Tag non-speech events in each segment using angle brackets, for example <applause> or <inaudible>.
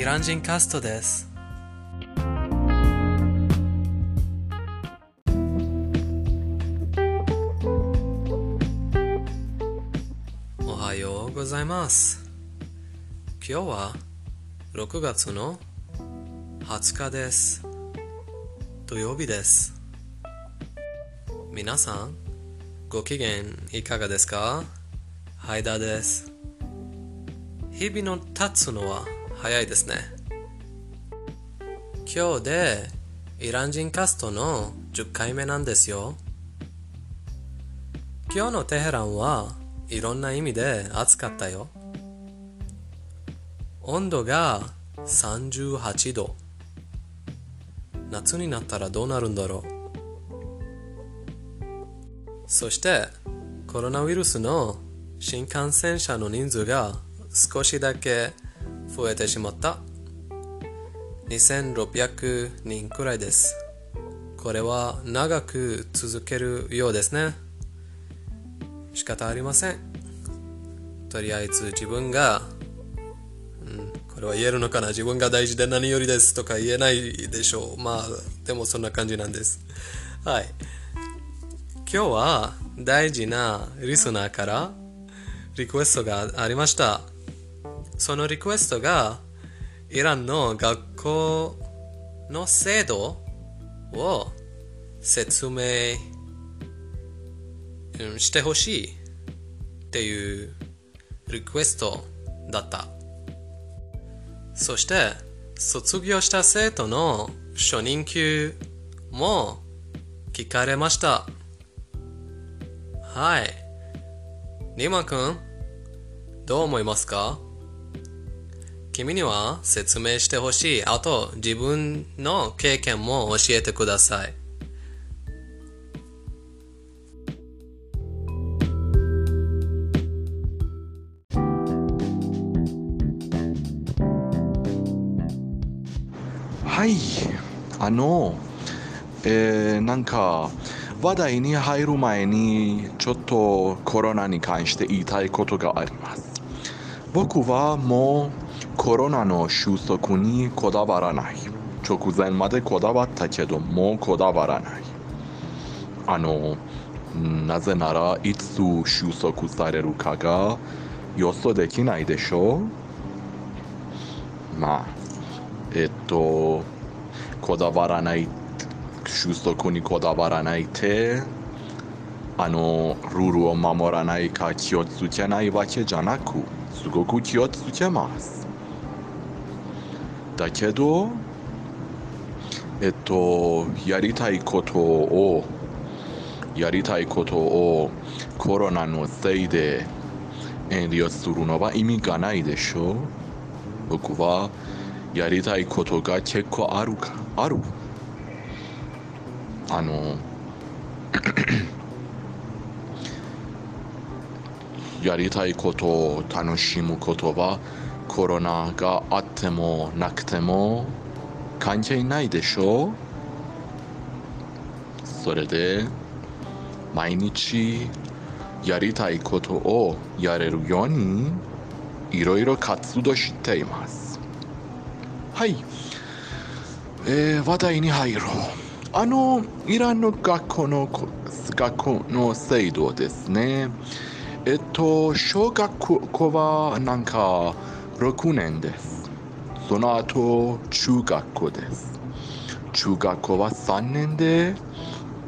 イラン人カストです。おはようございます。今日は6月の20日です。土曜日です。皆さん、ご機嫌いかがですか？ハイダです。日々の経つのは早いですね。今日でイラン人カストの10回目なんですよ。今日のテヘランはいろんな意味で暑かったよ。温度が38度。夏になったらどうなるんだろう。そしてコロナウイルスの新感染者の人数が少しだけ増えてしまった。2600人くらいです。これは長く続けるようですね。仕方ありません。とりあえず自分が、うん、これは言えるのかな？自分が大事で何よりですとか言えないでしょう。まあ、でもそんな感じなんです。はい。今日は大事なリスナーからリクエストがありました。そのリクエストがイランの学校の制度を説明してほしいっていうリクエストだった。そして卒業した生徒の初任給も聞かれました。はい。ニマ君、どう思いますか？君には説明してほしい。あと、自分の経験も教えてください。はい、あの、えーなんか話題に入る前にちょっとコロナに関して言いたいことがあります。僕はもうコロナの収束にこだわらない。直前までこだわったけどもうこだわらない。あの、なぜならいつ収束されるかが予想できないでしょう。まあ、えっと、こだわらない、収束にこだわらないって、あの、ルールを守らないか気をつけないわけじゃなく、すごく気をつけます。だけど、えっと、やりたいことを、やりたいことをコロナのせいで遠慮するのは意味がないでしょう。僕はやりたいことが結構あるか、ある。あの、<clears throat> やりたいことを楽しむことはコロナがあってもなくても関係ないでしょう。それで毎日やりたいことをやれるようにいろいろ活動しています。はい、えー話題に入ろう。あのイランの学校の学校の制度ですね。えっと小学校はなんか6年ですその後中学校です中学校は3年で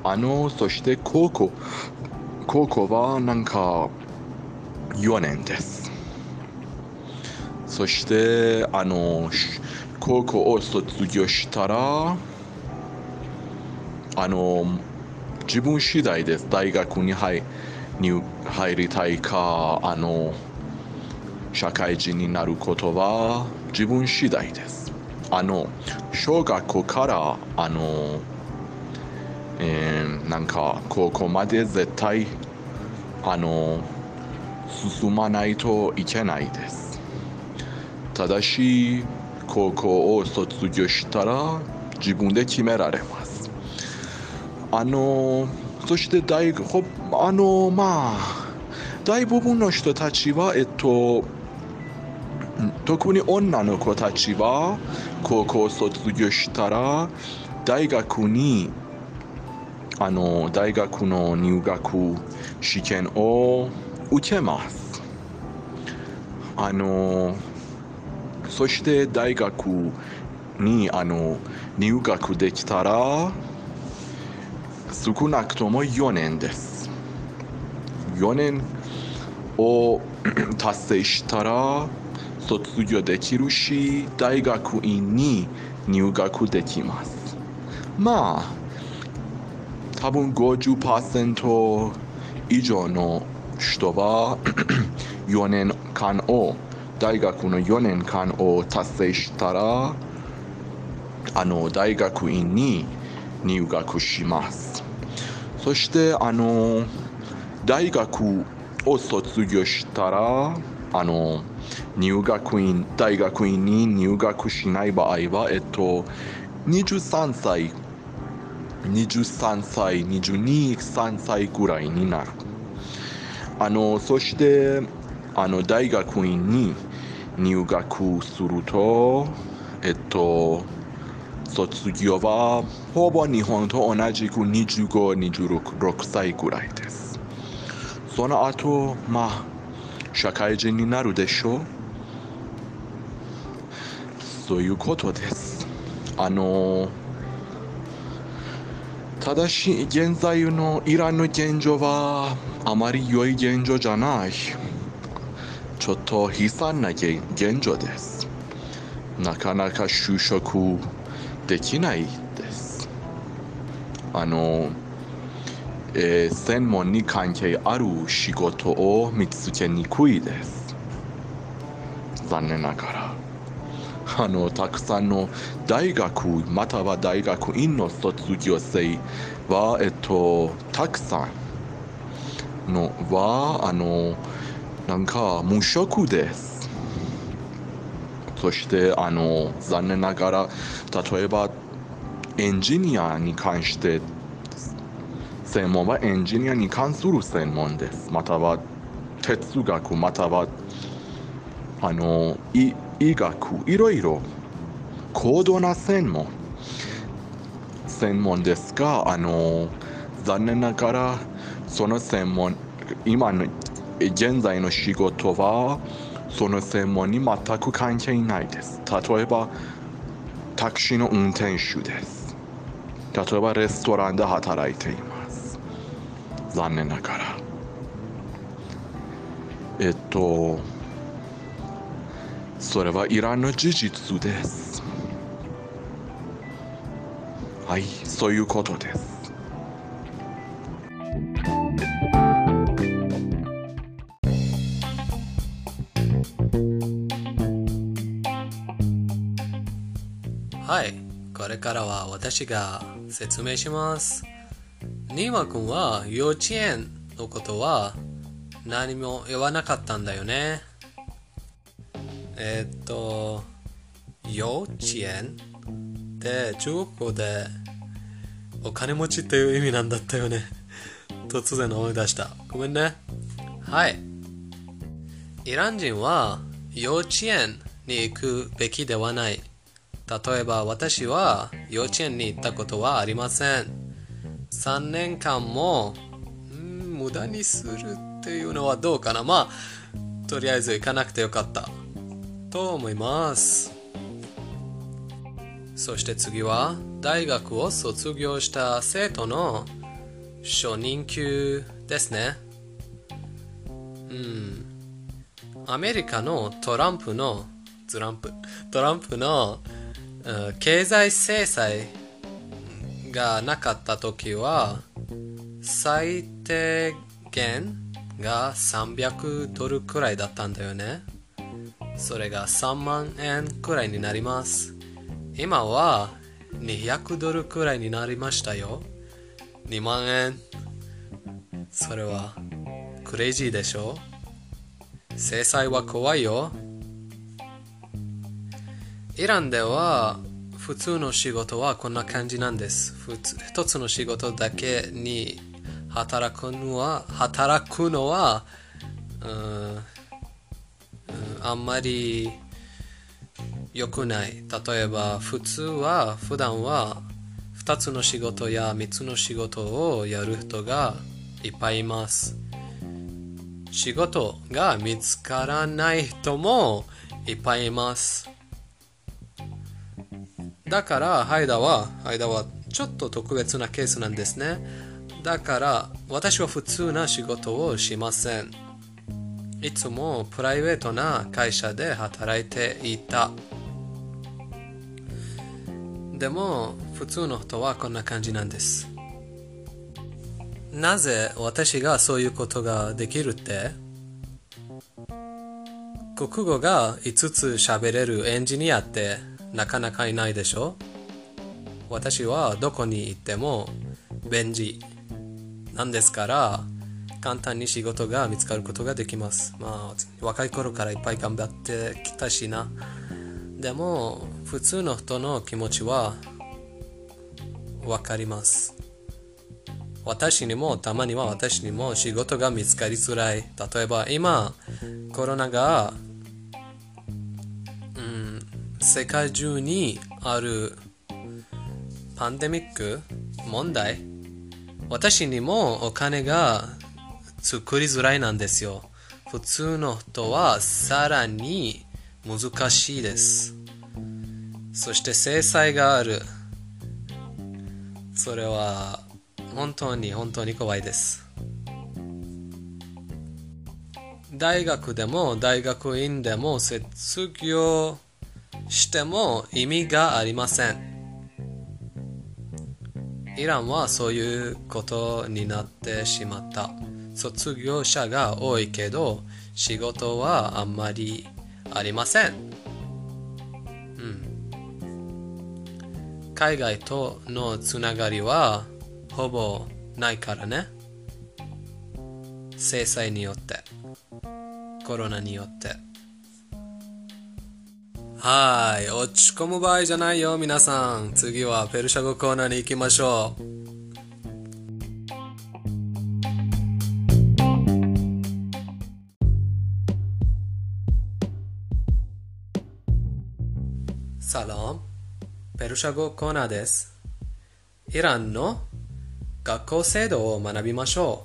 あのそして高校高校はなんか4年ですそしてあの高校を卒業したらあの自分次第です大学に入に入りたいかあの社会人になることは自分次第です。あの小学校からあの、えーなんか高校まで絶対あの進まないといけないです。ただし高校を卒業したら自分で決められます。あのそして大あのまあ大部分の人たちはえっと特に女の子たちは高校卒業したら大学にあの大学の入学試験を受けます。あのそして大学にあの入学できたら少なくとも4年です。4年を <clears throat> 達成したら卒業できるし大学院に入学できます。まあ多分50%以上の人は <coughs> 4年間を大学の4年間を達成したらあの大学院に入学します。そしてあの大学を卒業したらあの入学院大学院に入学しない場合はえっと23歳23歳223歳ぐらいになる。あのそしてあの大学院に入学するとえっと卒業はほぼ日本と同じく2526歳ぐらいです。その後まあ社会人になるでしょう。そういうことです。あのただし現在のイランの現状はあまり良い現状じゃない。ちょっと悲惨な現状です。なかなか就職できないです。あの、えー、専門に関係ある仕事を見つけにくいです。残念ながら。あのたくさんの大学または大学院の卒業生は、えっと、たくさんのはあのなんか無職です。そしてあの残念ながら例えばエンジニアに関して専門はエンジニアに関する専門です。または哲学またはあの医医学いろいろ。高度な専門。専門ですがあの残念ながらその専門今の現在の仕事はその専門に全く関係ないです。例えばタクシーの運転手です。例えばレストランで働いています。残念ながら。えっとそれはイランの事実です。はいそういうことです。はいこれからは私が説明します。ニーマ君は幼稚園のことは何も言わなかったんだよね。え、っと幼稚園？って中国語でお金持ちっていう意味なんだったよね。<laughs> 突然思い出した。ごめんね。はい。イラン人は幼稚園に行くべきではない。例えば私は幼稚園に行ったことはありません。3年間もん無駄にするっていうのはどうかな。まあとりあえず行かなくてよかった。と思います。そして次は大学を卒業した生徒の初任給ですね。うん。アメリカのトランプのトランプトランプの経済制裁がなかった時は最低限が300ドルくらいだったんだよね。それが3万円くらいになります。今は200ドルくらいになりましたよ。2万円。それはクレイジーでしょ。制裁は怖いよ。イランでは普通の仕事はこんな感じなんです。普通一つの仕事だけに働くのは働くのはうんあんまり良くない。例えば、普通は、普段は、2つの仕事や3つの仕事をやる人がいっぱいいます。仕事が見つからない人もいっぱいいます。だから、ハイダは、ハイダはちょっと特別なケースなんですね。だから、私は普通な仕事をしません。いつもプライベートな会社で働いていた。でも、普通の人はこんな感じなんです。なぜ私がそういうことができるって？国語が5つ喋れるエンジニアってなかなかいないでしょ？私はどこに行っても便利なんですから簡単に仕事が見つかることができます。まあ若い頃からいっぱい頑張ってきたしな。でも普通の人の気持ちはわかります。私にもたまには私にも仕事が見つかりづらい。例えば今コロナが、うん、世界中にあるパンデミック問題私にもお金が作りづらいなんですよ。普通の人はさらに難しいです。そして制裁がある。それは本当に本当に怖いです。大学でも大学院でも卒業しても意味がありません。イランはそういうことになってしまった。卒業者が多いけど仕事はあんまりありません。うん。海外とのつながりはほぼないからね。制裁によって。コロナによって。はい。落ち込む場合じゃないよ、皆さん。次はペルシャ語コーナーに行きましょう。ルシャ語コーナーです。イランの学校制度を学びましょ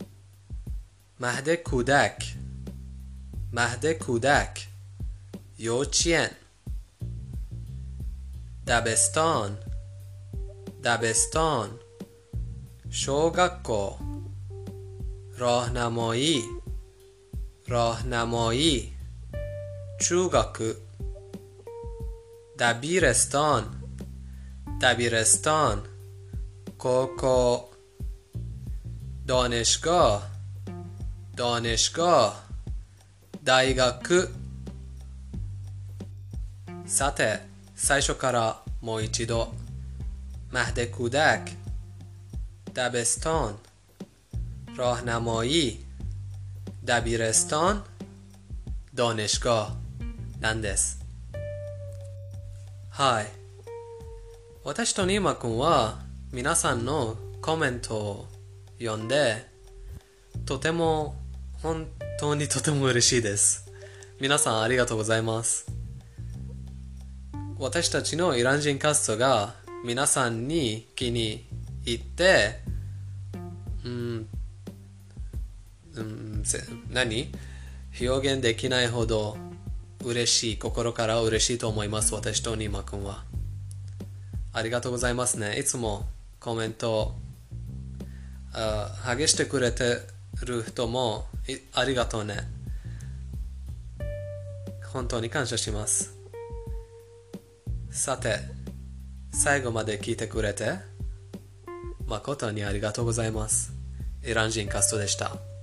う。マハデ・クダク。マハデ・クダク。幼稚園。ダベストン。ダベストン。小学校。راهنمایی راهنمایی 中学。دبیرستان دبیرستان کوکو دانشگاه دانشگاه 大学さて最初からもう一度 مهد کودک دبستان راهنمایی دبیرستان دانشگاه なんです はい。私とニーマくんは皆さんのコメントを読んでとても本当にとても嬉しいです。皆さんありがとうございます。私たちのイラン人カストが皆さんに気に入って、うん、うん、何？表現できないほど嬉しい、心から嬉しいと思います、私とニーマくんは。ありがとうございますね。いつもコメント、あ励してくれてる人もありがとうね。本当に感謝します。さて、最後まで聞いてくれて、誠にありがとうございます。イラン人カストでした。